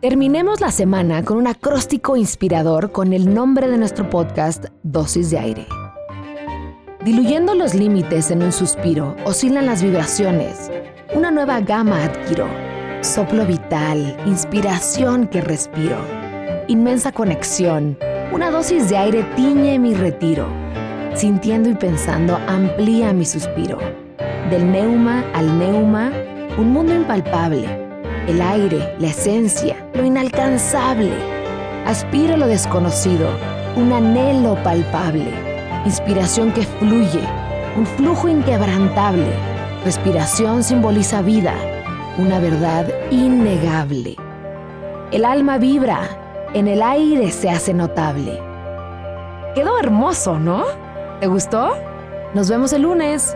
Terminemos la semana con un acróstico inspirador con el nombre de nuestro podcast, Dosis de Aire. Diluyendo los límites en un suspiro, oscilan las vibraciones. Una nueva gama adquiero. Soplo vital, inspiración que respiro. Inmensa conexión. Una dosis de aire tiñe mi retiro. Sintiendo y pensando amplía mi suspiro. Del neuma al neuma, un mundo impalpable. El aire, la esencia, lo inalcanzable. Aspiro lo desconocido, un anhelo palpable inspiración que fluye, un flujo inquebrantable. Respiración simboliza vida, una verdad innegable. El alma vibra, en el aire se hace notable. Quedó hermoso, ¿no? ¿Te gustó? Nos vemos el lunes.